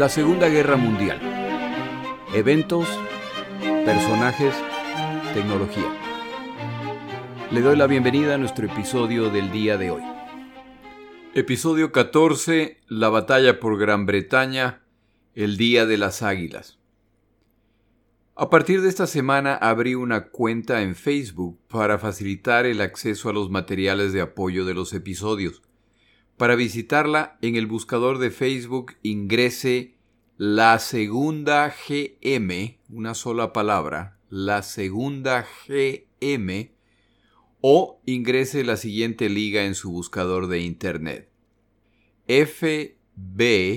La Segunda Guerra Mundial. Eventos, personajes, tecnología. Le doy la bienvenida a nuestro episodio del día de hoy. Episodio 14. La batalla por Gran Bretaña. El Día de las Águilas. A partir de esta semana abrí una cuenta en Facebook para facilitar el acceso a los materiales de apoyo de los episodios. Para visitarla, en el buscador de Facebook ingrese la segunda GM, una sola palabra, la segunda GM, o ingrese la siguiente liga en su buscador de Internet. fb.me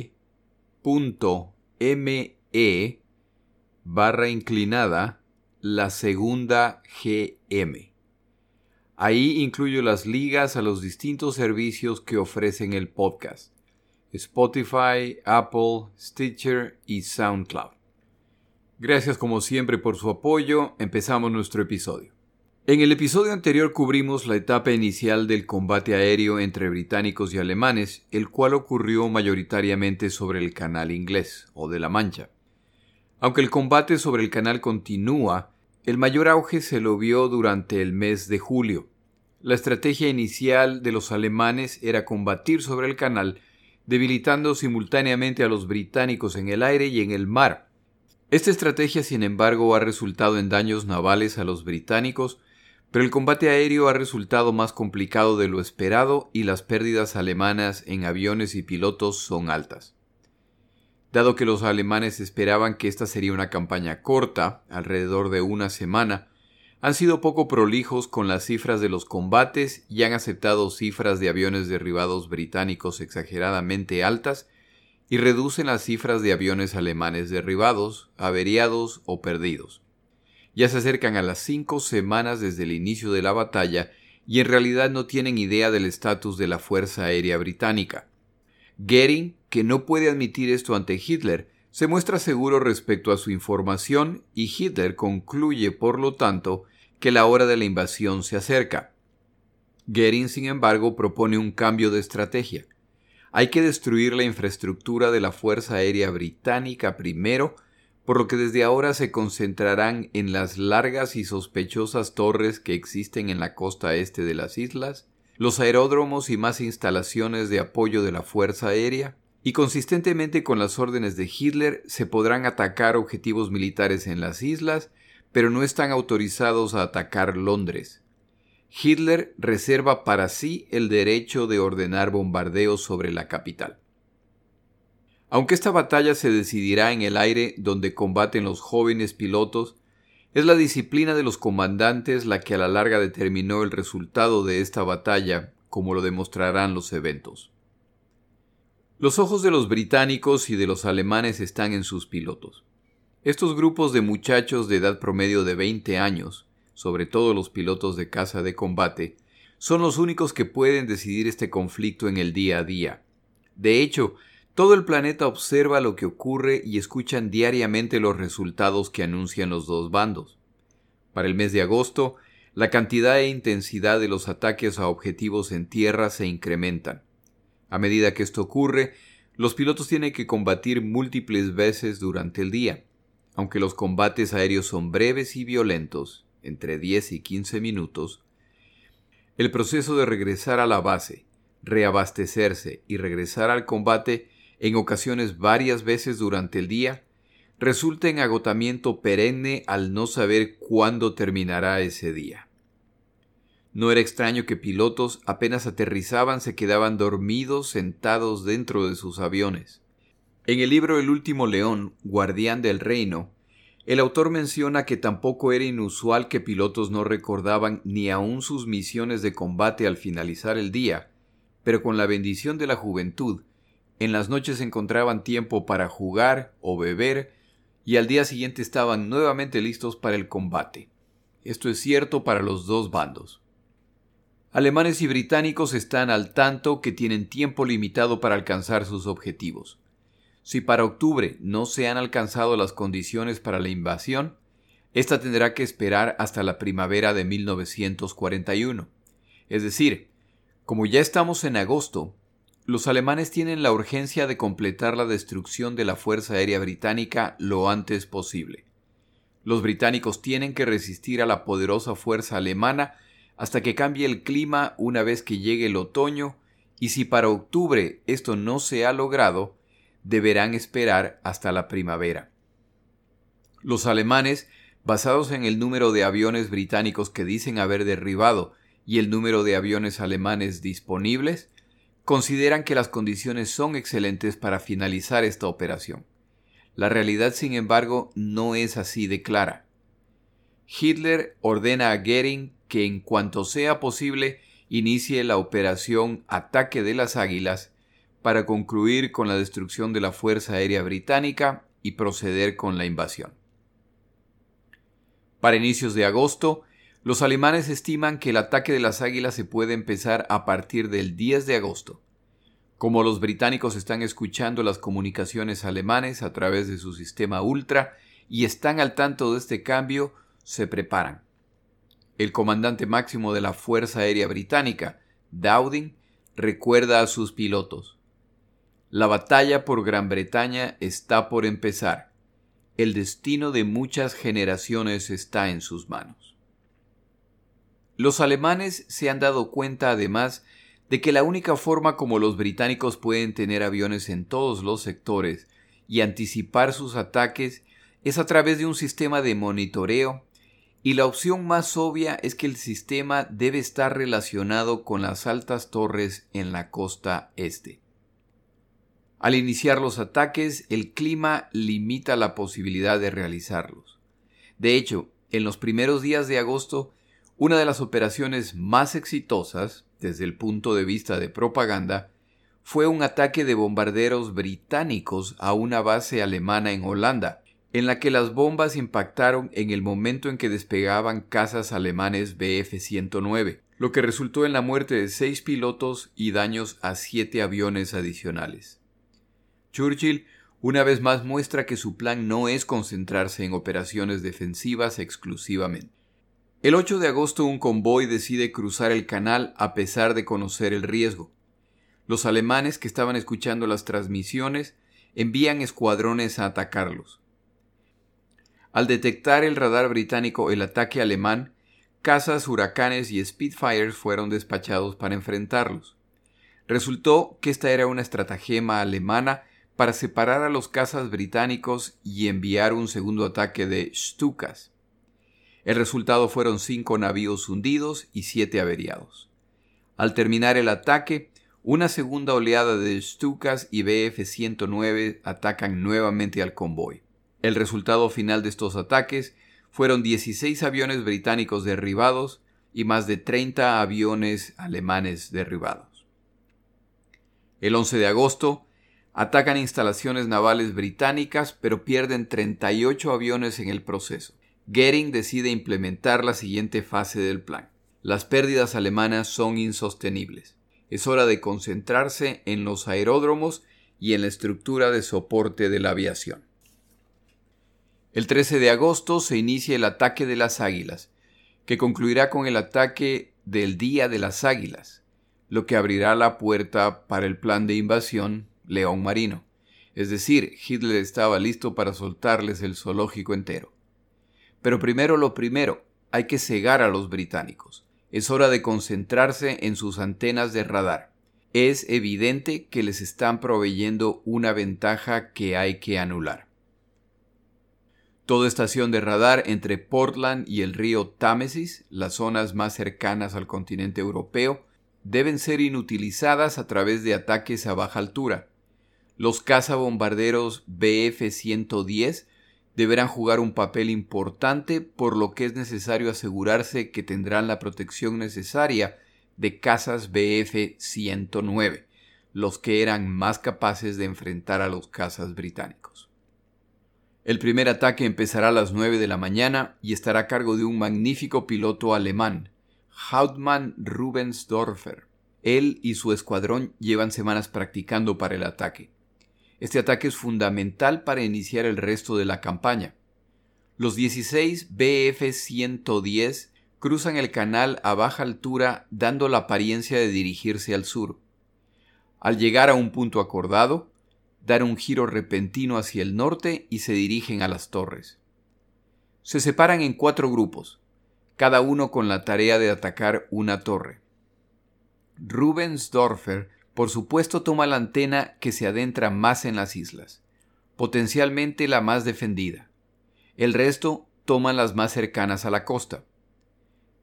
barra inclinada la segunda GM. Ahí incluyo las ligas a los distintos servicios que ofrecen el podcast. Spotify, Apple, Stitcher y SoundCloud. Gracias como siempre por su apoyo. Empezamos nuestro episodio. En el episodio anterior cubrimos la etapa inicial del combate aéreo entre británicos y alemanes, el cual ocurrió mayoritariamente sobre el canal inglés o de la Mancha. Aunque el combate sobre el canal continúa, el mayor auge se lo vio durante el mes de julio. La estrategia inicial de los alemanes era combatir sobre el canal, debilitando simultáneamente a los británicos en el aire y en el mar. Esta estrategia, sin embargo, ha resultado en daños navales a los británicos, pero el combate aéreo ha resultado más complicado de lo esperado y las pérdidas alemanas en aviones y pilotos son altas. Dado que los alemanes esperaban que esta sería una campaña corta, alrededor de una semana, han sido poco prolijos con las cifras de los combates y han aceptado cifras de aviones derribados británicos exageradamente altas y reducen las cifras de aviones alemanes derribados, averiados o perdidos. Ya se acercan a las cinco semanas desde el inicio de la batalla y en realidad no tienen idea del estatus de la Fuerza Aérea Británica. Goering, que no puede admitir esto ante Hitler, se muestra seguro respecto a su información y Hitler concluye, por lo tanto, que la hora de la invasión se acerca. Goering, sin embargo, propone un cambio de estrategia. Hay que destruir la infraestructura de la Fuerza Aérea Británica primero, por lo que desde ahora se concentrarán en las largas y sospechosas torres que existen en la costa este de las islas, los aeródromos y más instalaciones de apoyo de la Fuerza Aérea, y consistentemente con las órdenes de Hitler se podrán atacar objetivos militares en las islas pero no están autorizados a atacar Londres. Hitler reserva para sí el derecho de ordenar bombardeos sobre la capital. Aunque esta batalla se decidirá en el aire donde combaten los jóvenes pilotos, es la disciplina de los comandantes la que a la larga determinó el resultado de esta batalla, como lo demostrarán los eventos. Los ojos de los británicos y de los alemanes están en sus pilotos. Estos grupos de muchachos de edad promedio de 20 años, sobre todo los pilotos de caza de combate, son los únicos que pueden decidir este conflicto en el día a día. De hecho, todo el planeta observa lo que ocurre y escuchan diariamente los resultados que anuncian los dos bandos. Para el mes de agosto, la cantidad e intensidad de los ataques a objetivos en tierra se incrementan. A medida que esto ocurre, los pilotos tienen que combatir múltiples veces durante el día. Aunque los combates aéreos son breves y violentos, entre 10 y 15 minutos, el proceso de regresar a la base, reabastecerse y regresar al combate en ocasiones varias veces durante el día, resulta en agotamiento perenne al no saber cuándo terminará ese día. No era extraño que pilotos apenas aterrizaban se quedaban dormidos sentados dentro de sus aviones. En el libro El último león, guardián del reino, el autor menciona que tampoco era inusual que pilotos no recordaban ni aun sus misiones de combate al finalizar el día, pero con la bendición de la juventud, en las noches encontraban tiempo para jugar o beber y al día siguiente estaban nuevamente listos para el combate. Esto es cierto para los dos bandos. Alemanes y británicos están al tanto que tienen tiempo limitado para alcanzar sus objetivos. Si para octubre no se han alcanzado las condiciones para la invasión, esta tendrá que esperar hasta la primavera de 1941. Es decir, como ya estamos en agosto, los alemanes tienen la urgencia de completar la destrucción de la Fuerza Aérea Británica lo antes posible. Los británicos tienen que resistir a la poderosa fuerza alemana hasta que cambie el clima una vez que llegue el otoño y si para octubre esto no se ha logrado, deberán esperar hasta la primavera. Los alemanes, basados en el número de aviones británicos que dicen haber derribado y el número de aviones alemanes disponibles, consideran que las condiciones son excelentes para finalizar esta operación. La realidad, sin embargo, no es así de clara. Hitler ordena a Goering que en cuanto sea posible inicie la operación Ataque de las Águilas para concluir con la destrucción de la Fuerza Aérea Británica y proceder con la invasión. Para inicios de agosto, los alemanes estiman que el ataque de las águilas se puede empezar a partir del 10 de agosto. Como los británicos están escuchando las comunicaciones alemanes a través de su sistema Ultra y están al tanto de este cambio, se preparan. El comandante máximo de la Fuerza Aérea Británica, Dowding, recuerda a sus pilotos. La batalla por Gran Bretaña está por empezar. El destino de muchas generaciones está en sus manos. Los alemanes se han dado cuenta además de que la única forma como los británicos pueden tener aviones en todos los sectores y anticipar sus ataques es a través de un sistema de monitoreo y la opción más obvia es que el sistema debe estar relacionado con las altas torres en la costa este. Al iniciar los ataques, el clima limita la posibilidad de realizarlos. De hecho, en los primeros días de agosto una de las operaciones más exitosas, desde el punto de vista de propaganda, fue un ataque de bombarderos británicos a una base alemana en Holanda, en la que las bombas impactaron en el momento en que despegaban cazas alemanes Bf-109, lo que resultó en la muerte de seis pilotos y daños a siete aviones adicionales. Churchill una vez más muestra que su plan no es concentrarse en operaciones defensivas exclusivamente. El 8 de agosto un convoy decide cruzar el canal a pesar de conocer el riesgo. Los alemanes que estaban escuchando las transmisiones envían escuadrones a atacarlos. Al detectar el radar británico el ataque alemán, cazas, huracanes y Spitfires fueron despachados para enfrentarlos. Resultó que esta era una estratagema alemana para separar a los cazas británicos y enviar un segundo ataque de Stukas. El resultado fueron cinco navíos hundidos y siete averiados. Al terminar el ataque, una segunda oleada de Stukas y Bf-109 atacan nuevamente al convoy. El resultado final de estos ataques fueron 16 aviones británicos derribados y más de 30 aviones alemanes derribados. El 11 de agosto, atacan instalaciones navales británicas pero pierden 38 aviones en el proceso. Goering decide implementar la siguiente fase del plan. Las pérdidas alemanas son insostenibles. Es hora de concentrarse en los aeródromos y en la estructura de soporte de la aviación. El 13 de agosto se inicia el ataque de las águilas, que concluirá con el ataque del Día de las Águilas, lo que abrirá la puerta para el plan de invasión León Marino. Es decir, Hitler estaba listo para soltarles el zoológico entero. Pero primero lo primero, hay que cegar a los británicos. Es hora de concentrarse en sus antenas de radar. Es evidente que les están proveyendo una ventaja que hay que anular. Toda estación de radar entre Portland y el río Támesis, las zonas más cercanas al continente europeo, deben ser inutilizadas a través de ataques a baja altura. Los cazabombarderos BF-110 deberán jugar un papel importante por lo que es necesario asegurarse que tendrán la protección necesaria de cazas BF-109, los que eran más capaces de enfrentar a los cazas británicos. El primer ataque empezará a las 9 de la mañana y estará a cargo de un magnífico piloto alemán, Hauptmann Rubensdorfer. Él y su escuadrón llevan semanas practicando para el ataque. Este ataque es fundamental para iniciar el resto de la campaña. Los 16 BF-110 cruzan el canal a baja altura dando la apariencia de dirigirse al sur. Al llegar a un punto acordado, dar un giro repentino hacia el norte y se dirigen a las torres. Se separan en cuatro grupos, cada uno con la tarea de atacar una torre. Rubensdorfer, por supuesto, toma la antena que se adentra más en las islas, potencialmente la más defendida. El resto toman las más cercanas a la costa.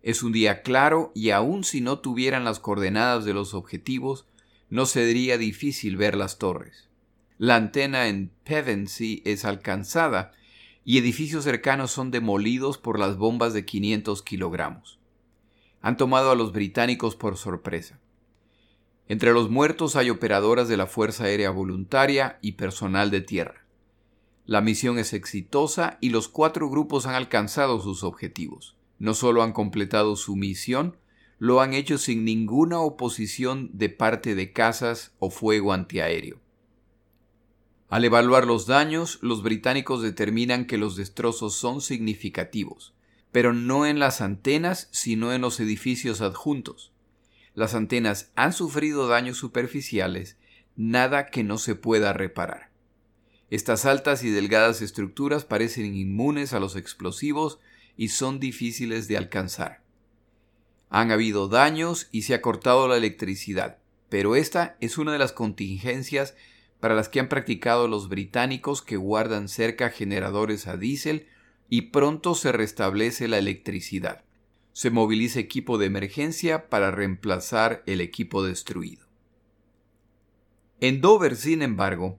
Es un día claro y aun si no tuvieran las coordenadas de los objetivos, no sería difícil ver las torres. La antena en Pevensey es alcanzada y edificios cercanos son demolidos por las bombas de 500 kilogramos. Han tomado a los británicos por sorpresa. Entre los muertos hay operadoras de la Fuerza Aérea Voluntaria y personal de tierra. La misión es exitosa y los cuatro grupos han alcanzado sus objetivos. No solo han completado su misión, lo han hecho sin ninguna oposición de parte de casas o fuego antiaéreo. Al evaluar los daños, los británicos determinan que los destrozos son significativos, pero no en las antenas, sino en los edificios adjuntos. Las antenas han sufrido daños superficiales, nada que no se pueda reparar. Estas altas y delgadas estructuras parecen inmunes a los explosivos y son difíciles de alcanzar. Han habido daños y se ha cortado la electricidad, pero esta es una de las contingencias para las que han practicado los británicos que guardan cerca generadores a diésel y pronto se restablece la electricidad. Se moviliza equipo de emergencia para reemplazar el equipo destruido. En Dover, sin embargo,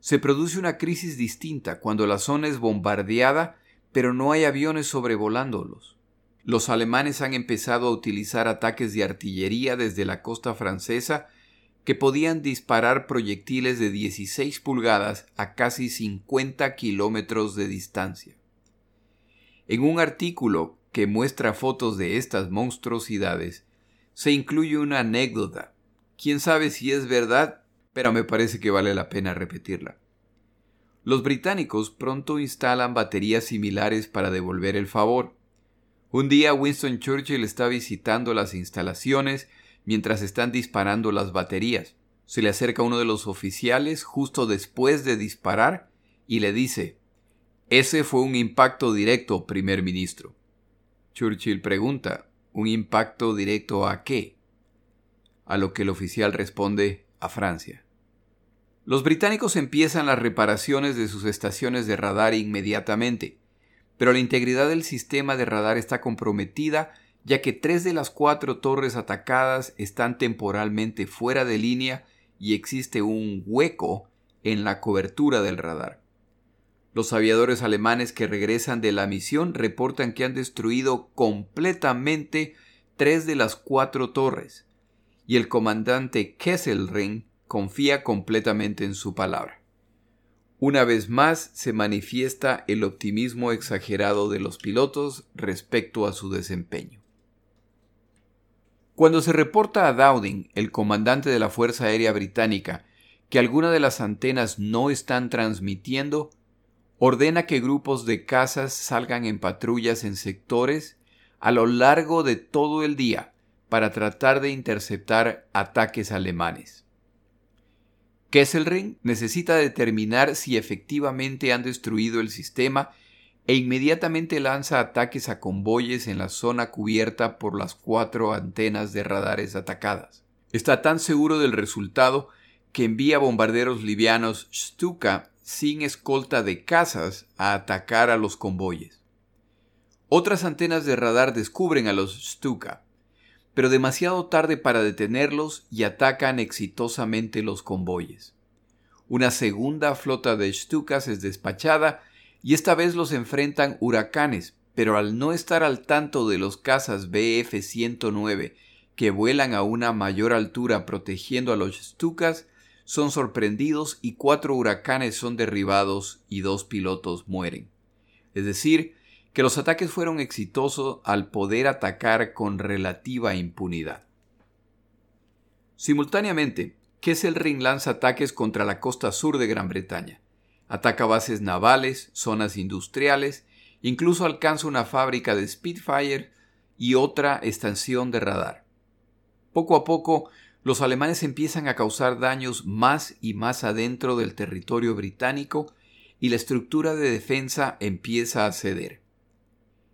se produce una crisis distinta cuando la zona es bombardeada pero no hay aviones sobrevolándolos. Los alemanes han empezado a utilizar ataques de artillería desde la costa francesa que podían disparar proyectiles de 16 pulgadas a casi 50 kilómetros de distancia. En un artículo que muestra fotos de estas monstruosidades, se incluye una anécdota. Quién sabe si es verdad, pero me parece que vale la pena repetirla. Los británicos pronto instalan baterías similares para devolver el favor. Un día Winston Churchill está visitando las instalaciones mientras están disparando las baterías. Se le acerca uno de los oficiales justo después de disparar y le dice Ese fue un impacto directo, primer ministro. Churchill pregunta ¿Un impacto directo a qué? A lo que el oficial responde a Francia. Los británicos empiezan las reparaciones de sus estaciones de radar inmediatamente, pero la integridad del sistema de radar está comprometida ya que tres de las cuatro torres atacadas están temporalmente fuera de línea y existe un hueco en la cobertura del radar. Los aviadores alemanes que regresan de la misión reportan que han destruido completamente tres de las cuatro torres, y el comandante Kesselring confía completamente en su palabra. Una vez más se manifiesta el optimismo exagerado de los pilotos respecto a su desempeño. Cuando se reporta a Dowding, el comandante de la Fuerza Aérea Británica, que alguna de las antenas no están transmitiendo, ordena que grupos de cazas salgan en patrullas en sectores a lo largo de todo el día para tratar de interceptar ataques alemanes. Kesselring necesita determinar si efectivamente han destruido el sistema e inmediatamente lanza ataques a convoyes en la zona cubierta por las cuatro antenas de radares atacadas. Está tan seguro del resultado que envía bombarderos livianos Stuka sin escolta de cazas a atacar a los convoyes. Otras antenas de radar descubren a los Stuka, pero demasiado tarde para detenerlos y atacan exitosamente los convoyes. Una segunda flota de Stukas es despachada y esta vez los enfrentan huracanes, pero al no estar al tanto de los cazas BF-109 que vuelan a una mayor altura protegiendo a los Stukas, son sorprendidos y cuatro huracanes son derribados y dos pilotos mueren. Es decir, que los ataques fueron exitosos al poder atacar con relativa impunidad. Simultáneamente, Kesselring lanza ataques contra la costa sur de Gran Bretaña. Ataca bases navales, zonas industriales, incluso alcanza una fábrica de Spitfire y otra estación de radar. Poco a poco, los alemanes empiezan a causar daños más y más adentro del territorio británico y la estructura de defensa empieza a ceder.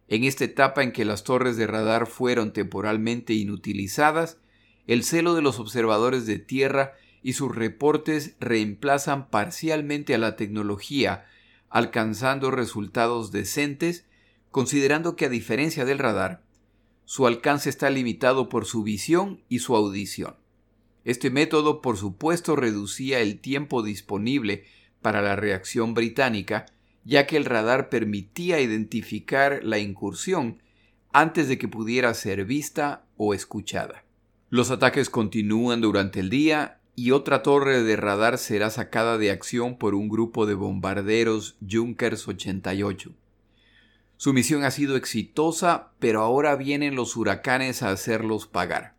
En esta etapa en que las torres de radar fueron temporalmente inutilizadas, el celo de los observadores de tierra y sus reportes reemplazan parcialmente a la tecnología, alcanzando resultados decentes, considerando que a diferencia del radar, su alcance está limitado por su visión y su audición. Este método, por supuesto, reducía el tiempo disponible para la reacción británica, ya que el radar permitía identificar la incursión antes de que pudiera ser vista o escuchada. Los ataques continúan durante el día y otra torre de radar será sacada de acción por un grupo de bombarderos Junkers 88. Su misión ha sido exitosa, pero ahora vienen los huracanes a hacerlos pagar.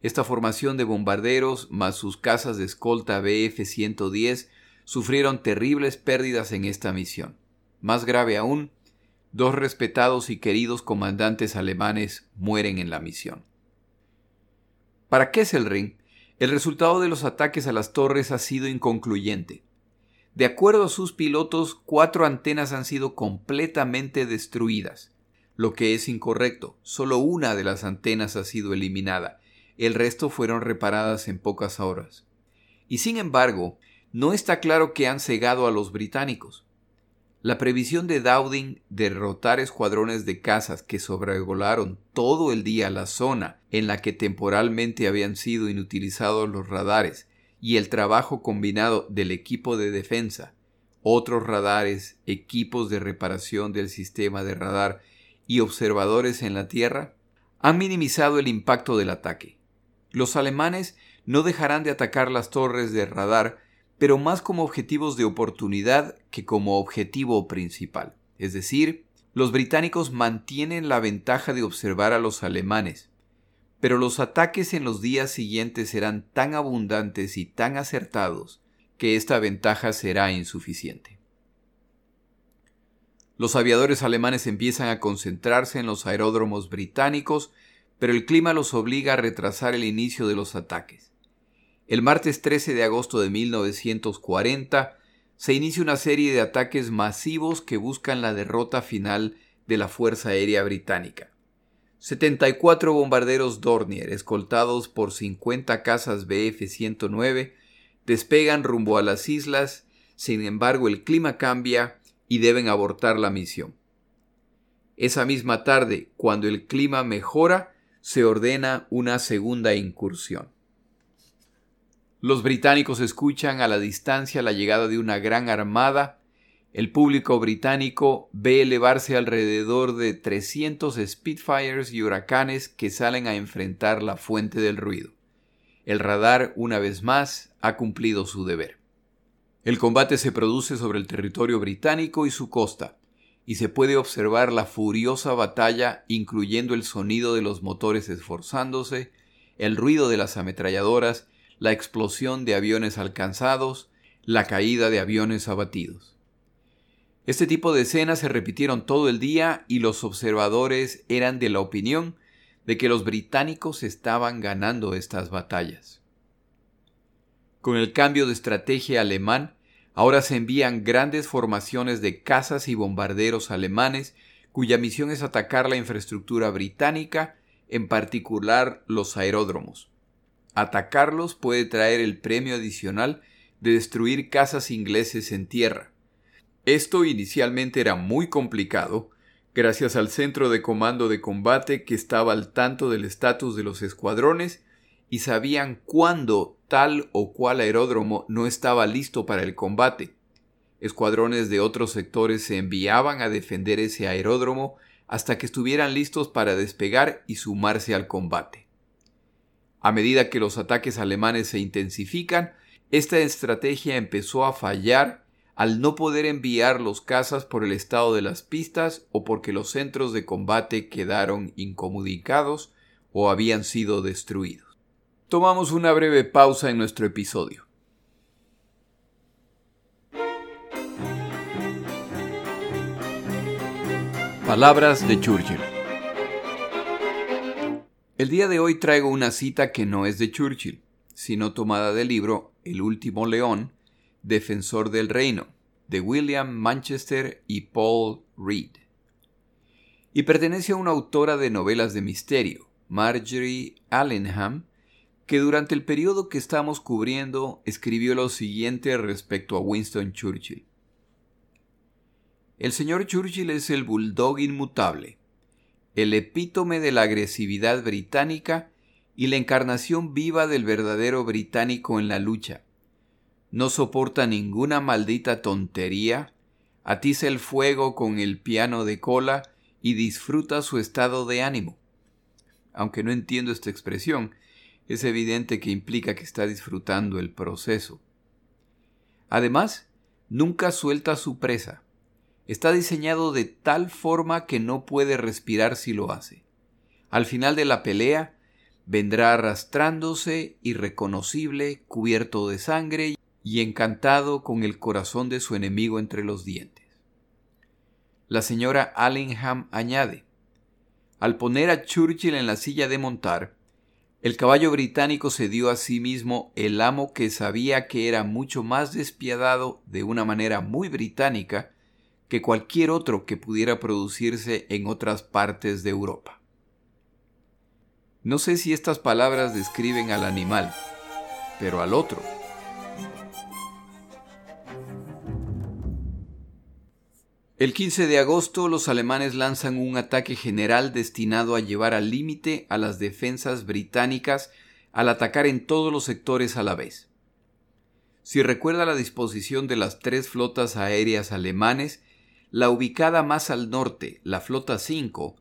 Esta formación de bombarderos, más sus casas de escolta BF-110, sufrieron terribles pérdidas en esta misión. Más grave aún, dos respetados y queridos comandantes alemanes mueren en la misión. Para Kesselring, el resultado de los ataques a las torres ha sido inconcluyente. De acuerdo a sus pilotos, cuatro antenas han sido completamente destruidas, lo que es incorrecto. Solo una de las antenas ha sido eliminada, el resto fueron reparadas en pocas horas. Y sin embargo, no está claro que han cegado a los británicos. La previsión de Dowding de derrotar escuadrones de cazas que sobrevolaron todo el día la zona en la que temporalmente habían sido inutilizados los radares y el trabajo combinado del equipo de defensa, otros radares, equipos de reparación del sistema de radar y observadores en la Tierra, han minimizado el impacto del ataque. Los alemanes no dejarán de atacar las torres de radar, pero más como objetivos de oportunidad que como objetivo principal. Es decir, los británicos mantienen la ventaja de observar a los alemanes, pero los ataques en los días siguientes serán tan abundantes y tan acertados que esta ventaja será insuficiente. Los aviadores alemanes empiezan a concentrarse en los aeródromos británicos pero el clima los obliga a retrasar el inicio de los ataques. El martes 13 de agosto de 1940 se inicia una serie de ataques masivos que buscan la derrota final de la Fuerza Aérea Británica. 74 bombarderos Dornier, escoltados por 50 cazas Bf-109, despegan rumbo a las islas, sin embargo el clima cambia y deben abortar la misión. Esa misma tarde, cuando el clima mejora, se ordena una segunda incursión. Los británicos escuchan a la distancia la llegada de una gran armada. El público británico ve elevarse alrededor de 300 Spitfires y huracanes que salen a enfrentar la fuente del ruido. El radar, una vez más, ha cumplido su deber. El combate se produce sobre el territorio británico y su costa, y se puede observar la furiosa batalla incluyendo el sonido de los motores esforzándose, el ruido de las ametralladoras, la explosión de aviones alcanzados, la caída de aviones abatidos. Este tipo de escenas se repitieron todo el día y los observadores eran de la opinión de que los británicos estaban ganando estas batallas. Con el cambio de estrategia alemán, Ahora se envían grandes formaciones de cazas y bombarderos alemanes cuya misión es atacar la infraestructura británica, en particular los aeródromos. Atacarlos puede traer el premio adicional de destruir casas ingleses en tierra. Esto inicialmente era muy complicado, gracias al centro de comando de combate que estaba al tanto del estatus de los escuadrones y sabían cuándo tal o cual aeródromo no estaba listo para el combate. Escuadrones de otros sectores se enviaban a defender ese aeródromo hasta que estuvieran listos para despegar y sumarse al combate. A medida que los ataques alemanes se intensifican, esta estrategia empezó a fallar al no poder enviar los cazas por el estado de las pistas o porque los centros de combate quedaron incomunicados o habían sido destruidos. Tomamos una breve pausa en nuestro episodio. Palabras de Churchill. El día de hoy traigo una cita que no es de Churchill, sino tomada del libro El último león, Defensor del Reino, de William Manchester y Paul Reed. Y pertenece a una autora de novelas de misterio, Marjorie Allenham, que durante el periodo que estamos cubriendo escribió lo siguiente respecto a Winston Churchill. El señor Churchill es el bulldog inmutable, el epítome de la agresividad británica y la encarnación viva del verdadero británico en la lucha. No soporta ninguna maldita tontería, atiza el fuego con el piano de cola y disfruta su estado de ánimo. Aunque no entiendo esta expresión, es evidente que implica que está disfrutando el proceso. Además, nunca suelta su presa está diseñado de tal forma que no puede respirar si lo hace. Al final de la pelea, vendrá arrastrándose, irreconocible, cubierto de sangre y encantado con el corazón de su enemigo entre los dientes. La señora Allingham añade, al poner a Churchill en la silla de montar, el caballo británico se dio a sí mismo el amo que sabía que era mucho más despiadado de una manera muy británica que cualquier otro que pudiera producirse en otras partes de Europa. No sé si estas palabras describen al animal, pero al otro. El 15 de agosto los alemanes lanzan un ataque general destinado a llevar al límite a las defensas británicas al atacar en todos los sectores a la vez. Si recuerda la disposición de las tres flotas aéreas alemanes, la ubicada más al norte, la Flota 5,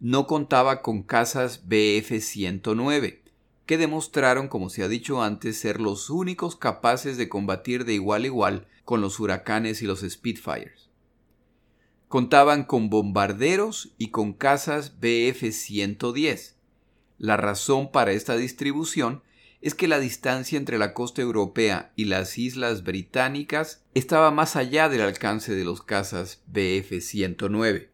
no contaba con casas BF-109, que demostraron, como se ha dicho antes, ser los únicos capaces de combatir de igual a igual con los huracanes y los Spitfires. Contaban con bombarderos y con casas BF-110. La razón para esta distribución es que la distancia entre la costa europea y las islas británicas estaba más allá del alcance de los cazas BF-109.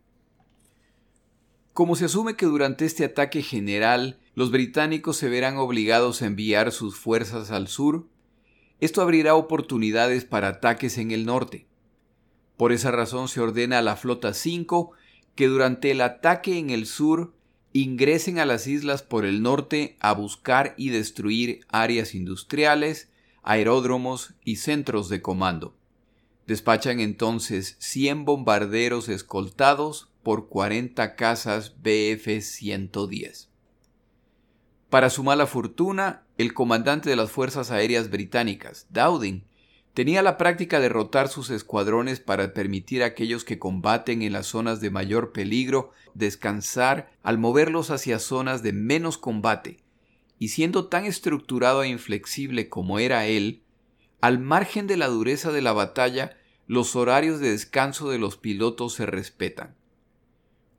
Como se asume que durante este ataque general los británicos se verán obligados a enviar sus fuerzas al sur, esto abrirá oportunidades para ataques en el norte. Por esa razón se ordena a la Flota 5 que durante el ataque en el sur ingresen a las islas por el norte a buscar y destruir áreas industriales, aeródromos y centros de comando. Despachan entonces 100 bombarderos escoltados por 40 casas BF-110. Para su mala fortuna, el comandante de las Fuerzas Aéreas Británicas, Dowding, Tenía la práctica de rotar sus escuadrones para permitir a aquellos que combaten en las zonas de mayor peligro descansar al moverlos hacia zonas de menos combate, y siendo tan estructurado e inflexible como era él, al margen de la dureza de la batalla, los horarios de descanso de los pilotos se respetan.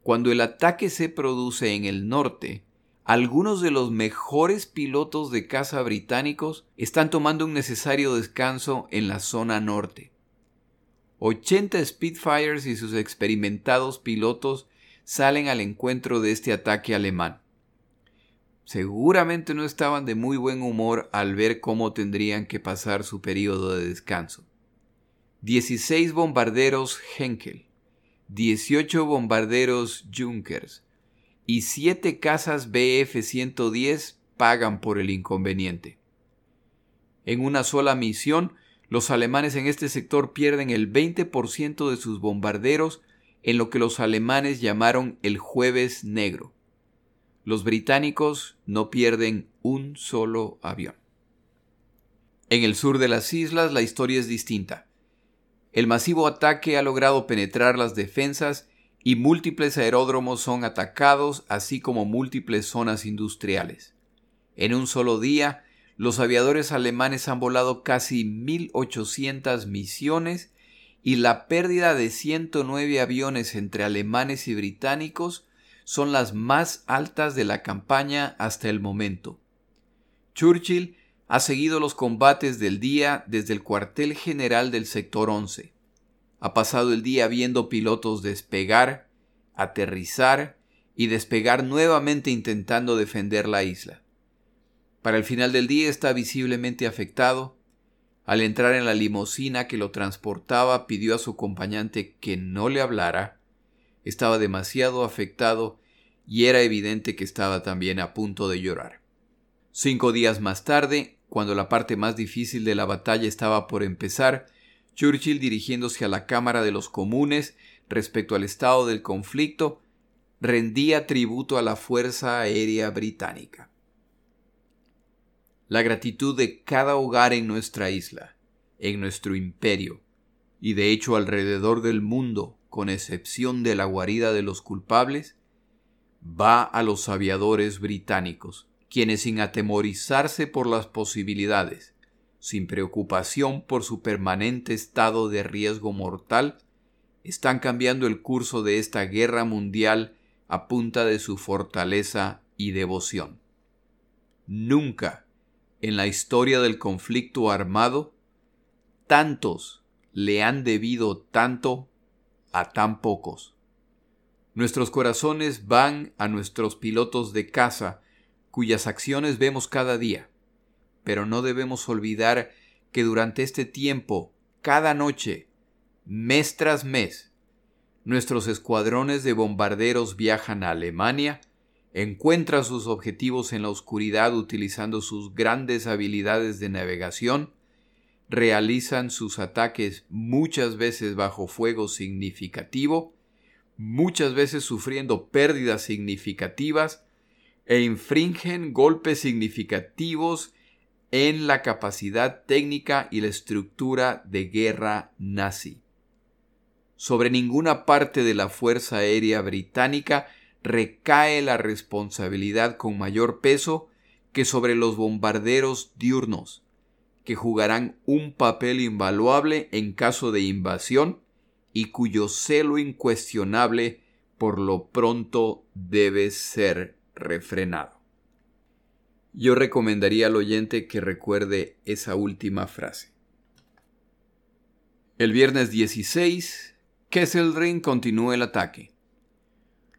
Cuando el ataque se produce en el norte, algunos de los mejores pilotos de caza británicos están tomando un necesario descanso en la zona norte. 80 Spitfires y sus experimentados pilotos salen al encuentro de este ataque alemán. Seguramente no estaban de muy buen humor al ver cómo tendrían que pasar su periodo de descanso. 16 bombarderos Henkel, 18 bombarderos Junkers, y siete casas BF-110 pagan por el inconveniente. En una sola misión, los alemanes en este sector pierden el 20% de sus bombarderos en lo que los alemanes llamaron el jueves negro. Los británicos no pierden un solo avión. En el sur de las islas la historia es distinta. El masivo ataque ha logrado penetrar las defensas y múltiples aeródromos son atacados, así como múltiples zonas industriales. En un solo día, los aviadores alemanes han volado casi 1.800 misiones y la pérdida de 109 aviones entre alemanes y británicos son las más altas de la campaña hasta el momento. Churchill ha seguido los combates del día desde el cuartel general del sector 11 ha pasado el día viendo pilotos despegar, aterrizar y despegar nuevamente intentando defender la isla. Para el final del día está visiblemente afectado. Al entrar en la limusina que lo transportaba pidió a su acompañante que no le hablara. Estaba demasiado afectado y era evidente que estaba también a punto de llorar. Cinco días más tarde, cuando la parte más difícil de la batalla estaba por empezar, Churchill dirigiéndose a la Cámara de los Comunes respecto al estado del conflicto, rendía tributo a la Fuerza Aérea Británica. La gratitud de cada hogar en nuestra isla, en nuestro imperio, y de hecho alrededor del mundo, con excepción de la guarida de los culpables, va a los aviadores británicos, quienes sin atemorizarse por las posibilidades, sin preocupación por su permanente estado de riesgo mortal, están cambiando el curso de esta guerra mundial a punta de su fortaleza y devoción. Nunca en la historia del conflicto armado tantos le han debido tanto a tan pocos. Nuestros corazones van a nuestros pilotos de caza, cuyas acciones vemos cada día. Pero no debemos olvidar que durante este tiempo, cada noche, mes tras mes, nuestros escuadrones de bombarderos viajan a Alemania, encuentran sus objetivos en la oscuridad utilizando sus grandes habilidades de navegación, realizan sus ataques muchas veces bajo fuego significativo, muchas veces sufriendo pérdidas significativas e infringen golpes significativos en la capacidad técnica y la estructura de guerra nazi. Sobre ninguna parte de la Fuerza Aérea Británica recae la responsabilidad con mayor peso que sobre los bombarderos diurnos, que jugarán un papel invaluable en caso de invasión y cuyo celo incuestionable por lo pronto debe ser refrenado. Yo recomendaría al oyente que recuerde esa última frase. El viernes 16, Kesselring continuó el ataque.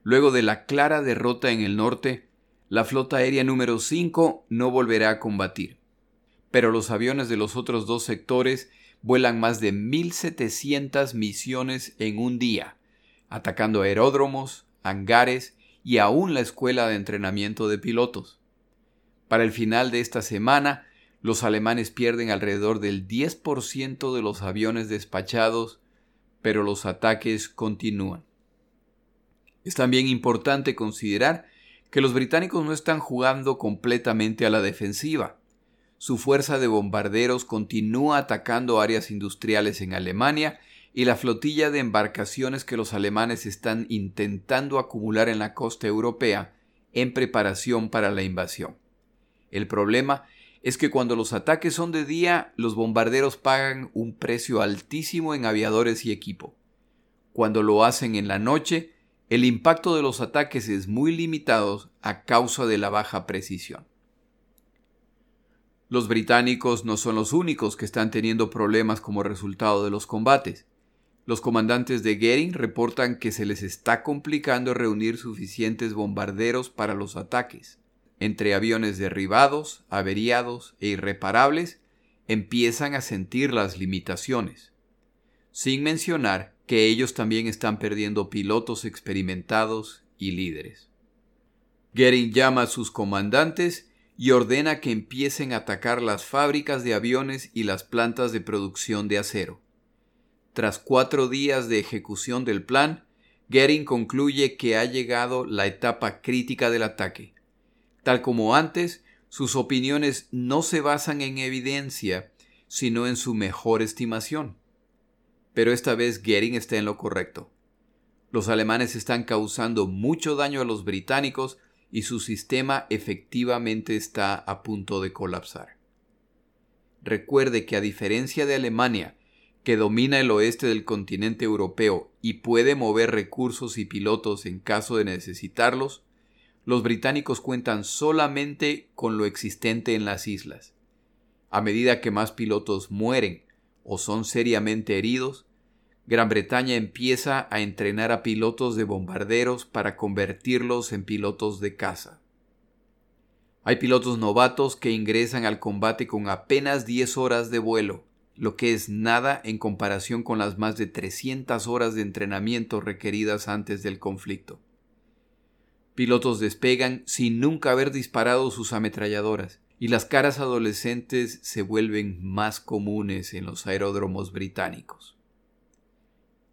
Luego de la clara derrota en el norte, la flota aérea número 5 no volverá a combatir, pero los aviones de los otros dos sectores vuelan más de 1.700 misiones en un día, atacando aeródromos, hangares y aún la escuela de entrenamiento de pilotos. Para el final de esta semana, los alemanes pierden alrededor del 10% de los aviones despachados, pero los ataques continúan. Es también importante considerar que los británicos no están jugando completamente a la defensiva su fuerza de bombarderos continúa atacando áreas industriales en Alemania y la flotilla de embarcaciones que los alemanes están intentando acumular en la costa europea en preparación para la invasión. El problema es que cuando los ataques son de día, los bombarderos pagan un precio altísimo en aviadores y equipo. Cuando lo hacen en la noche, el impacto de los ataques es muy limitado a causa de la baja precisión. Los británicos no son los únicos que están teniendo problemas como resultado de los combates. Los comandantes de Goering reportan que se les está complicando reunir suficientes bombarderos para los ataques. Entre aviones derribados, averiados e irreparables, empiezan a sentir las limitaciones. Sin mencionar que ellos también están perdiendo pilotos experimentados y líderes. Goering llama a sus comandantes y ordena que empiecen a atacar las fábricas de aviones y las plantas de producción de acero. Tras cuatro días de ejecución del plan, Goering concluye que ha llegado la etapa crítica del ataque. Tal como antes, sus opiniones no se basan en evidencia, sino en su mejor estimación. Pero esta vez Goering está en lo correcto. Los alemanes están causando mucho daño a los británicos y su sistema efectivamente está a punto de colapsar. Recuerde que a diferencia de Alemania, que domina el oeste del continente europeo y puede mover recursos y pilotos en caso de necesitarlos, los británicos cuentan solamente con lo existente en las islas. A medida que más pilotos mueren o son seriamente heridos, Gran Bretaña empieza a entrenar a pilotos de bombarderos para convertirlos en pilotos de caza. Hay pilotos novatos que ingresan al combate con apenas 10 horas de vuelo, lo que es nada en comparación con las más de 300 horas de entrenamiento requeridas antes del conflicto. Pilotos despegan sin nunca haber disparado sus ametralladoras, y las caras adolescentes se vuelven más comunes en los aeródromos británicos.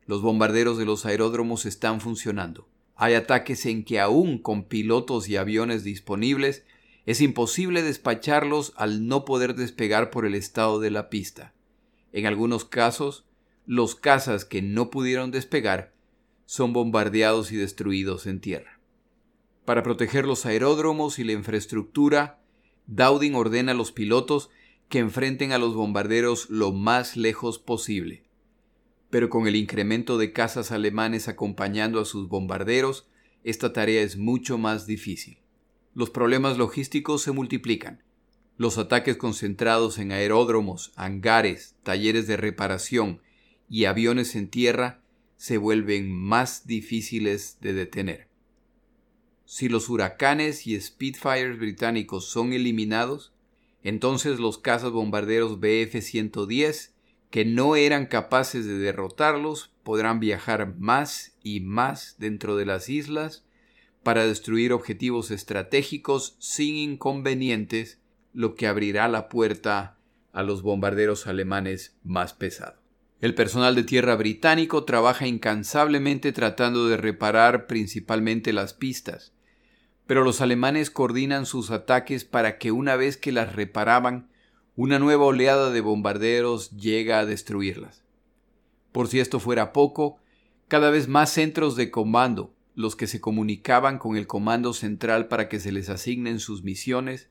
Los bombarderos de los aeródromos están funcionando. Hay ataques en que aún con pilotos y aviones disponibles es imposible despacharlos al no poder despegar por el estado de la pista. En algunos casos, los cazas que no pudieron despegar son bombardeados y destruidos en tierra. Para proteger los aeródromos y la infraestructura, Dowding ordena a los pilotos que enfrenten a los bombarderos lo más lejos posible. Pero con el incremento de cazas alemanes acompañando a sus bombarderos, esta tarea es mucho más difícil. Los problemas logísticos se multiplican. Los ataques concentrados en aeródromos, hangares, talleres de reparación y aviones en tierra se vuelven más difíciles de detener. Si los huracanes y Spitfires británicos son eliminados, entonces los cazas bombarderos BF-110, que no eran capaces de derrotarlos, podrán viajar más y más dentro de las islas para destruir objetivos estratégicos sin inconvenientes, lo que abrirá la puerta a los bombarderos alemanes más pesados. El personal de tierra británico trabaja incansablemente tratando de reparar principalmente las pistas, pero los alemanes coordinan sus ataques para que una vez que las reparaban, una nueva oleada de bombarderos llega a destruirlas. Por si esto fuera poco, cada vez más centros de comando, los que se comunicaban con el comando central para que se les asignen sus misiones,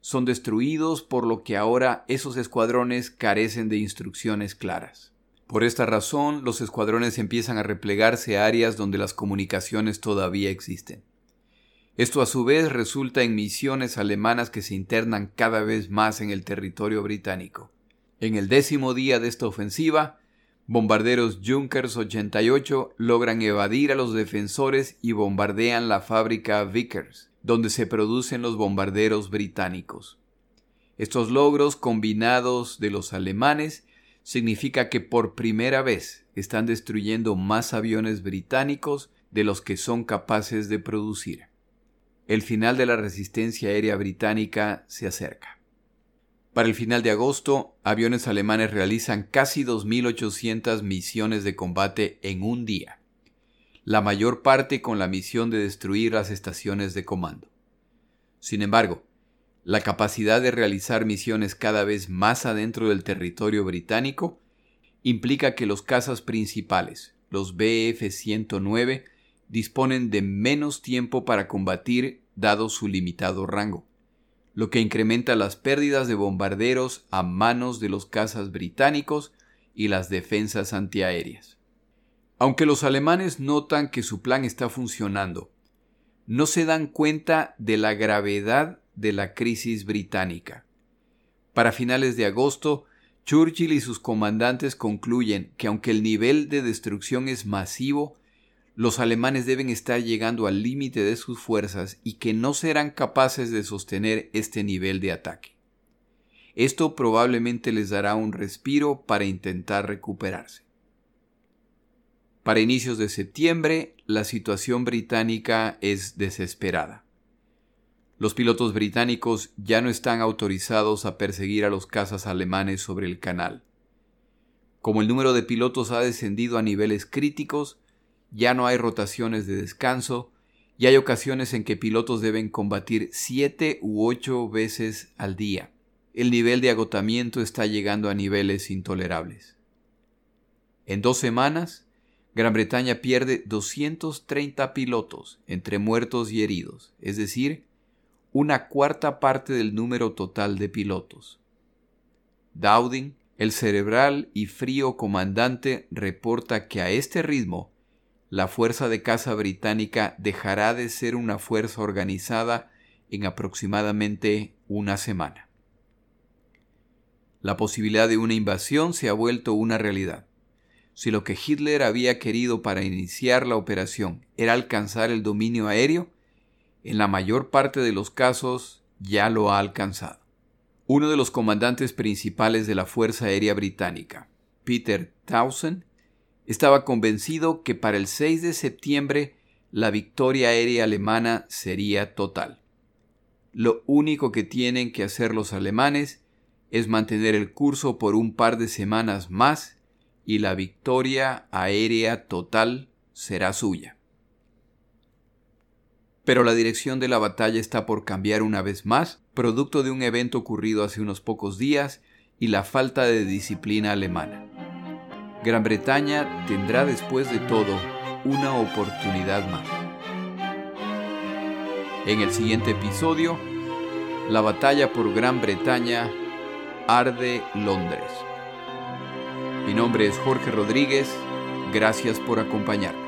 son destruidos por lo que ahora esos escuadrones carecen de instrucciones claras. Por esta razón, los escuadrones empiezan a replegarse a áreas donde las comunicaciones todavía existen. Esto a su vez resulta en misiones alemanas que se internan cada vez más en el territorio británico. En el décimo día de esta ofensiva, bombarderos Junkers 88 logran evadir a los defensores y bombardean la fábrica Vickers, donde se producen los bombarderos británicos. Estos logros combinados de los alemanes significa que por primera vez están destruyendo más aviones británicos de los que son capaces de producir. El final de la resistencia aérea británica se acerca. Para el final de agosto, aviones alemanes realizan casi 2.800 misiones de combate en un día, la mayor parte con la misión de destruir las estaciones de comando. Sin embargo, la capacidad de realizar misiones cada vez más adentro del territorio británico implica que los cazas principales, los Bf-109, disponen de menos tiempo para combatir dado su limitado rango, lo que incrementa las pérdidas de bombarderos a manos de los cazas británicos y las defensas antiaéreas. Aunque los alemanes notan que su plan está funcionando, no se dan cuenta de la gravedad de la crisis británica. Para finales de agosto, Churchill y sus comandantes concluyen que aunque el nivel de destrucción es masivo, los alemanes deben estar llegando al límite de sus fuerzas y que no serán capaces de sostener este nivel de ataque. Esto probablemente les dará un respiro para intentar recuperarse. Para inicios de septiembre, la situación británica es desesperada. Los pilotos británicos ya no están autorizados a perseguir a los cazas alemanes sobre el canal. Como el número de pilotos ha descendido a niveles críticos, ya no hay rotaciones de descanso y hay ocasiones en que pilotos deben combatir siete u ocho veces al día. El nivel de agotamiento está llegando a niveles intolerables. En dos semanas, Gran Bretaña pierde 230 pilotos entre muertos y heridos, es decir, una cuarta parte del número total de pilotos. Dowding, el cerebral y frío comandante, reporta que a este ritmo, la fuerza de caza británica dejará de ser una fuerza organizada en aproximadamente una semana. La posibilidad de una invasión se ha vuelto una realidad. Si lo que Hitler había querido para iniciar la operación era alcanzar el dominio aéreo, en la mayor parte de los casos ya lo ha alcanzado. Uno de los comandantes principales de la Fuerza Aérea Británica, Peter Townsend, estaba convencido que para el 6 de septiembre la victoria aérea alemana sería total. Lo único que tienen que hacer los alemanes es mantener el curso por un par de semanas más y la victoria aérea total será suya. Pero la dirección de la batalla está por cambiar una vez más, producto de un evento ocurrido hace unos pocos días y la falta de disciplina alemana. Gran Bretaña tendrá después de todo una oportunidad más. En el siguiente episodio, la batalla por Gran Bretaña arde Londres. Mi nombre es Jorge Rodríguez, gracias por acompañarme.